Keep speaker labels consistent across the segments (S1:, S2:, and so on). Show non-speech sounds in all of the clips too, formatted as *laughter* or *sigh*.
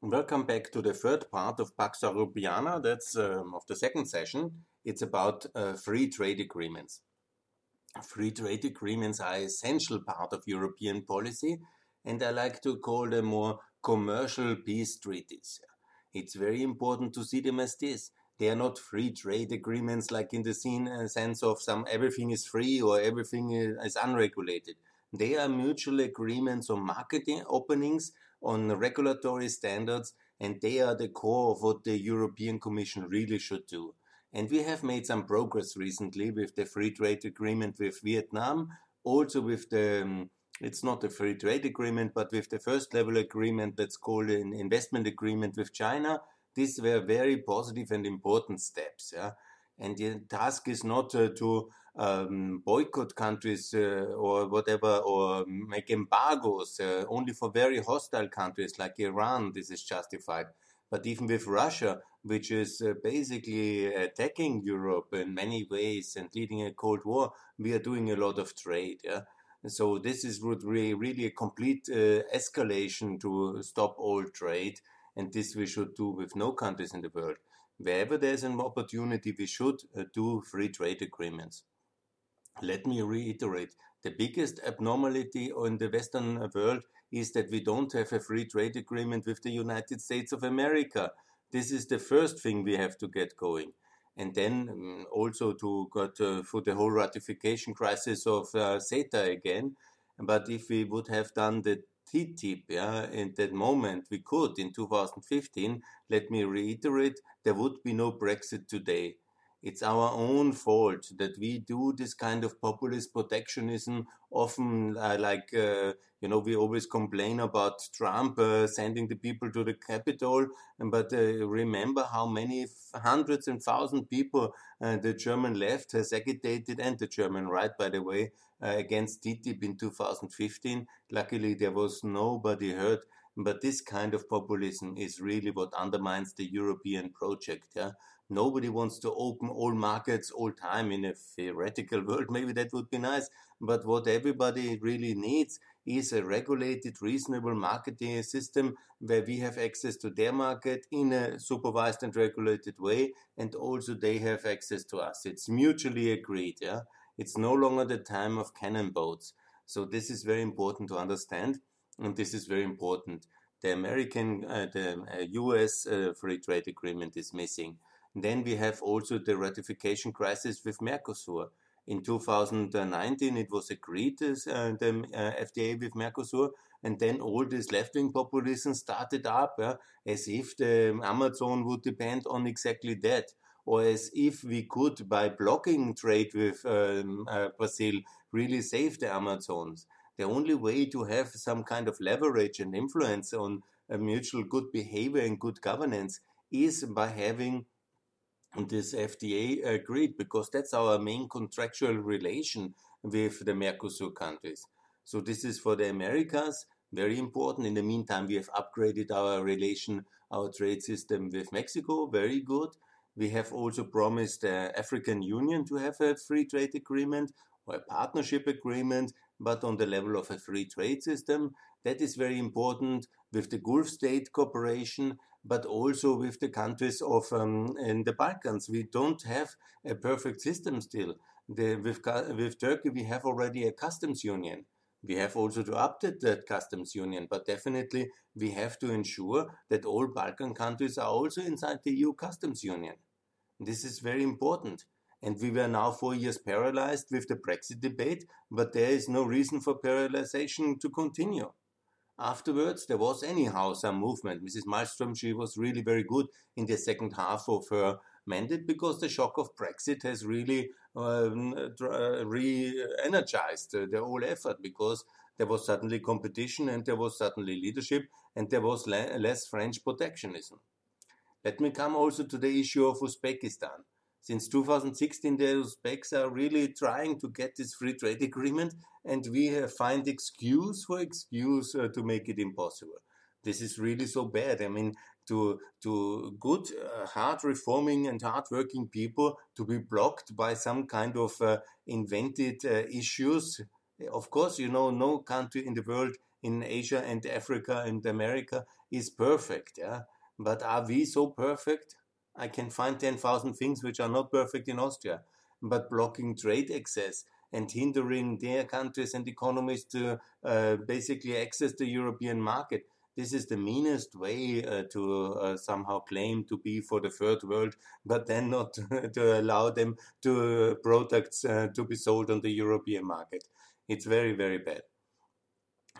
S1: Welcome back to the third part of Pax Europiana. That's um, of the second session. It's about uh, free trade agreements. Free trade agreements are essential part of European policy, and I like to call them more commercial peace treaties. It's very important to see them as this. They are not free trade agreements like in the uh, sense of some everything is free or everything is unregulated. They are mutual agreements on marketing openings on regulatory standards, and they are the core of what the European Commission really should do. And we have made some progress recently with the free trade agreement with Vietnam, also with the um, it's not a free trade agreement, but with the first level agreement that's called an investment agreement with China. These were very positive and important steps. Yeah? And the task is not uh, to um, boycott countries uh, or whatever, or make embargoes uh, only for very hostile countries like Iran. This is justified. But even with Russia, which is uh, basically attacking Europe in many ways and leading a Cold War, we are doing a lot of trade. Yeah? So this is really, really a complete uh, escalation to stop all trade, and this we should do with no countries in the world. Wherever there's an opportunity, we should uh, do free trade agreements. Let me reiterate, the biggest abnormality in the Western world is that we don't have a free trade agreement with the United States of America. This is the first thing we have to get going. And then um, also to get uh, for the whole ratification crisis of uh, CETA again. But if we would have done the TTIP, yeah, in that moment we could in 2015, let me reiterate, there would be no Brexit today it's our own fault that we do this kind of populist protectionism. Often, uh, like, uh, you know, we always complain about Trump uh, sending the people to the Capitol, but uh, remember how many hundreds and thousands people uh, the German left has agitated, and the German right, by the way, uh, against TTIP in 2015. Luckily, there was nobody hurt. But this kind of populism is really what undermines the European project. Yeah? Nobody wants to open all markets all time in a theoretical world. *laughs* Maybe that would be nice. But what everybody really needs is a regulated, reasonable marketing system where we have access to their market in a supervised and regulated way, and also they have access to us. It's mutually agreed. Yeah, it's no longer the time of cannon boats. So this is very important to understand, and this is very important. The American, uh, the uh, U.S. Uh, free trade agreement is missing. Then we have also the ratification crisis with Mercosur. In 2019, it was agreed uh, the uh, FTA with Mercosur, and then all this left-wing populism started up uh, as if the Amazon would depend on exactly that, or as if we could, by blocking trade with um, uh, Brazil, really save the Amazons. The only way to have some kind of leverage and influence on mutual good behavior and good governance is by having this FTA agreed because that's our main contractual relation with the Mercosur countries. So this is for the Americas very important. In the meantime, we have upgraded our relation, our trade system with Mexico, very good. We have also promised the African Union to have a free trade agreement or a partnership agreement, but on the level of a free trade system. That is very important with the Gulf state cooperation but also with the countries of um, in the Balkans. We don't have a perfect system still. The, with, with Turkey, we have already a customs union. We have also to update that customs union, but definitely we have to ensure that all Balkan countries are also inside the EU customs union. This is very important. And we were now four years paralyzed with the Brexit debate, but there is no reason for paralyzation to continue. Afterwards, there was anyhow some movement. Mrs. Malmström, she was really very good in the second half of her mandate because the shock of Brexit has really um, uh, re-energized the whole effort because there was suddenly competition and there was suddenly leadership and there was le less French protectionism. Let me come also to the issue of Uzbekistan. Since 2016, the Uzbeks are really trying to get this free trade agreement, and we find excuse for excuse uh, to make it impossible. This is really so bad. I mean, to to good, uh, hard reforming and hard working people to be blocked by some kind of uh, invented uh, issues. Of course, you know, no country in the world in Asia and Africa and America is perfect. Yeah, but are we so perfect? I can find 10,000 things which are not perfect in Austria, but blocking trade access and hindering their countries and economies to uh, basically access the European market. This is the meanest way uh, to uh, somehow claim to be for the third world, but then not *laughs* to allow them to uh, products uh, to be sold on the European market. It's very, very bad.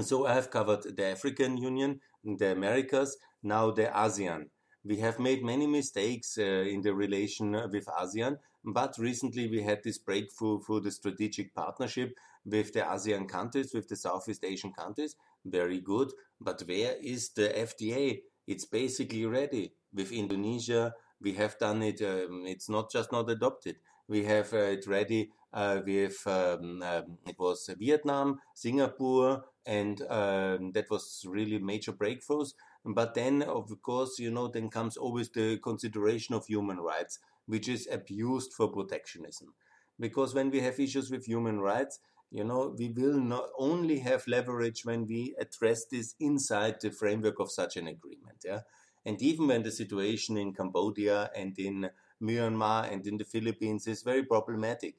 S1: So I have covered the African Union, the Americas, now the ASEAN. We have made many mistakes uh, in the relation with ASEAN, but recently we had this breakthrough for the strategic partnership with the ASEAN countries, with the Southeast Asian countries. Very good. But where is the FTA? It's basically ready. With Indonesia, we have done it. Um, it's not just not adopted. We have uh, it ready uh, with, um, um, it was Vietnam, Singapore, and um, that was really major breakthroughs. But then, of course, you know, then comes always the consideration of human rights, which is abused for protectionism. Because when we have issues with human rights, you know, we will not only have leverage when we address this inside the framework of such an agreement. Yeah. And even when the situation in Cambodia and in Myanmar and in the Philippines is very problematic,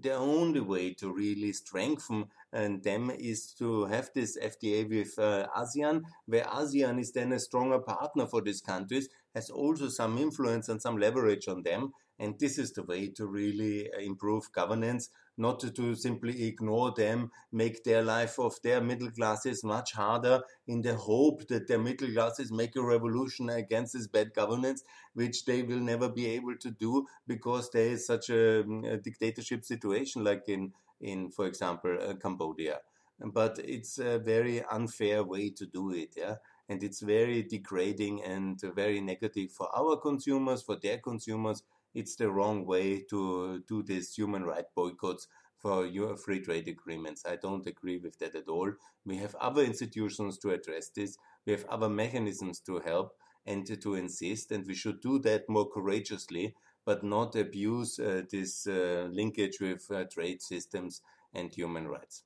S1: the only way to really strengthen and them is to have this FTA with uh, ASEAN, where ASEAN is then a stronger partner for these countries, has also some influence and some leverage on them. And this is the way to really uh, improve governance not to simply ignore them, make their life of their middle classes much harder in the hope that their middle classes make a revolution against this bad governance, which they will never be able to do because there is such a, a dictatorship situation like in, in for example, uh, Cambodia. But it's a very unfair way to do it, yeah and it's very degrading and very negative for our consumers, for their consumers, it's the wrong way to do these human rights boycotts for your free trade agreements. I don't agree with that at all. We have other institutions to address this. We have other mechanisms to help and to insist, and we should do that more courageously, but not abuse uh, this uh, linkage with uh, trade systems and human rights.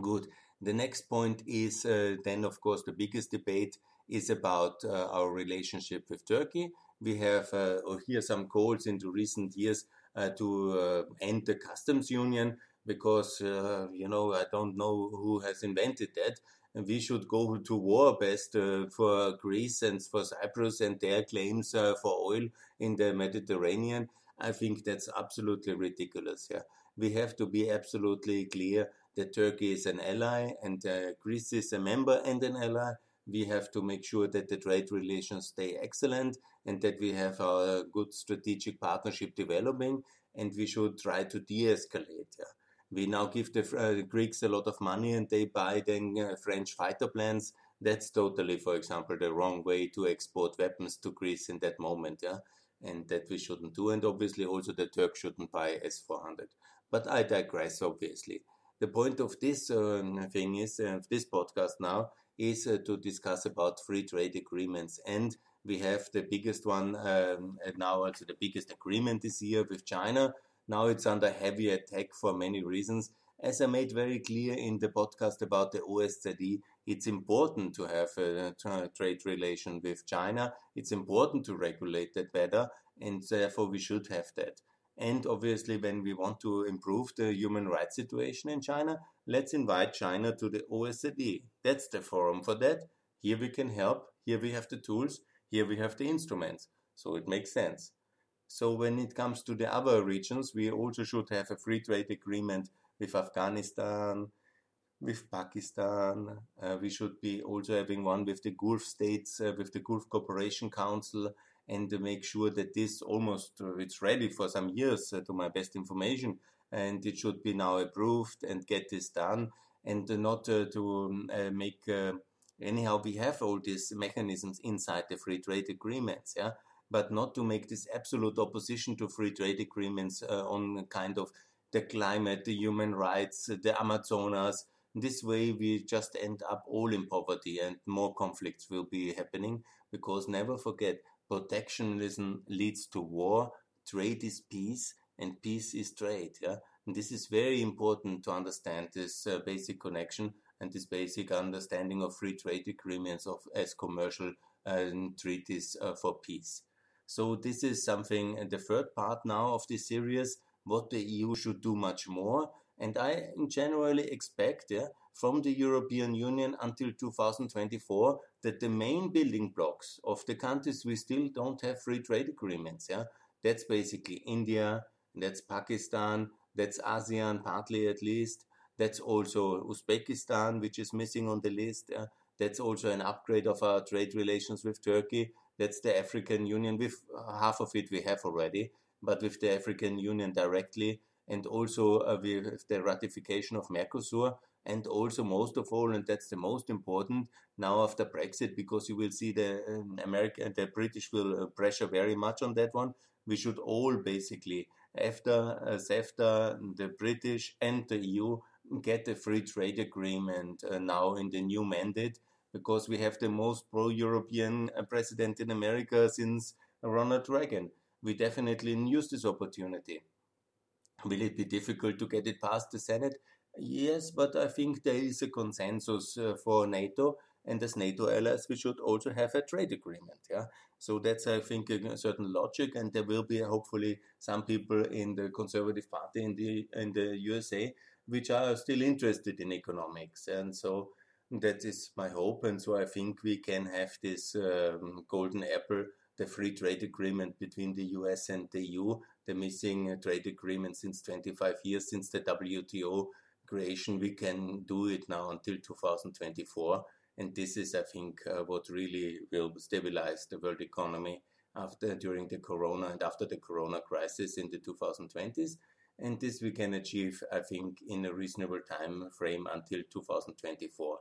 S1: Good. The next point is uh, then, of course, the biggest debate is about uh, our relationship with Turkey we have uh, here some calls into recent years uh, to uh, end the customs union because you know I don't know who has invented that and we should go to war best for Greece and for Cyprus and their claims for oil in the Mediterranean. I think that's absolutely ridiculous. Yeah, we have to be absolutely clear that Turkey is an ally and uh, Greece is a member and an ally, we have to make sure that the trade relations stay excellent and that we have a good strategic partnership developing and we should try to de-escalate. Yeah. We now give the uh, Greeks a lot of money and they buy then uh, French fighter planes. That's totally, for example, the wrong way to export weapons to Greece in that moment. Yeah, and that we shouldn't do. And obviously, also the Turks shouldn't buy S-400. But I digress. Obviously, the point of this um, thing is uh, this podcast now is uh, to discuss about free trade agreements. And we have the biggest one um, now, also the biggest agreement this year with China. Now it's under heavy attack for many reasons. As I made very clear in the podcast about the OSCE, it's important to have a trade relation with China. It's important to regulate that better, and therefore we should have that. And obviously, when we want to improve the human rights situation in China, let's invite China to the OSCE. That's the forum for that. Here we can help. Here we have the tools. Here we have the instruments. So it makes sense. So when it comes to the other regions, we also should have a free trade agreement with Afghanistan, with Pakistan. Uh, we should be also having one with the Gulf states, uh, with the Gulf Cooperation Council, and make sure that this almost uh, it's ready for some years uh, to my best information and it should be now approved and get this done and not uh, to um, make anyhow we have all these mechanisms inside the free trade agreements yeah but not to make this absolute opposition to free trade agreements uh, on kind of the climate, the human rights, the Amazonas. This way, we just end up all in poverty and more conflicts will be happening because never forget protectionism leads to war, trade is peace, and peace is trade. Yeah, and this is very important to understand this uh, basic connection. and this basic understanding of free trade agreements of as commercial uh, treaties uh, for peace. So this is something, the third part now of this series, what the EU should do much more. And I generally expect yeah, from the European Union until 2024 that the main building blocks of the countries we still don't have free trade agreements, yeah, that's basically India, that's Pakistan, that's ASEAN partly at least, that's also Uzbekistan, which is missing on the list. Yeah. That's also an upgrade of our trade relations with Turkey. That's the African Union. With uh, half of it we have already, but with the African Union directly, and also uh, with the ratification of Mercosur, and also most of all, and that's the most important now after Brexit, because you will see the um, American, the British will uh, pressure very much on that one. We should all basically, after CEFTA, the British and the EU get a free trade agreement uh, now in the new mandate because we have the most pro-European uh, president in America since Ronald Reagan. We definitely use this opportunity. Will it be difficult to get it past the Senate? Yes, but I think there is a consensus uh, for NATO, and as NATO allies, we should also have a trade agreement. Yeah, so that's I think a certain logic, and there will be hopefully some people in the Conservative Party in the in the USA which are still interested in economics, and so that is my hope. And so I think we can have this um, golden apple, the free trade agreement between the US and the EU, the missing uh, trade agreement since 25 years, since the WTO creation. We can do it now until 2024. And this is, I think, uh, what really will stabilize the world economy after during the corona and after the corona crisis in the 2020s and this we can achieve, I think, in a reasonable time frame until 2024.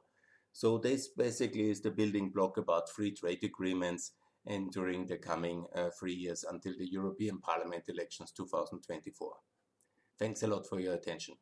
S1: So this basically is the building block about free trade agreements and during the coming uh, three years until the European Parliament elections 2024. Thanks a lot for your attention.